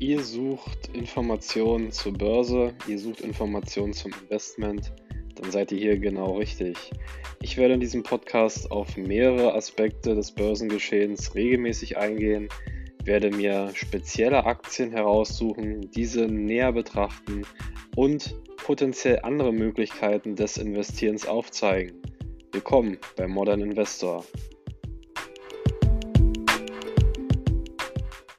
Ihr sucht Informationen zur Börse, ihr sucht Informationen zum Investment, dann seid ihr hier genau richtig. Ich werde in diesem Podcast auf mehrere Aspekte des Börsengeschehens regelmäßig eingehen, werde mir spezielle Aktien heraussuchen, diese näher betrachten und potenziell andere Möglichkeiten des Investierens aufzeigen. Willkommen bei Modern Investor.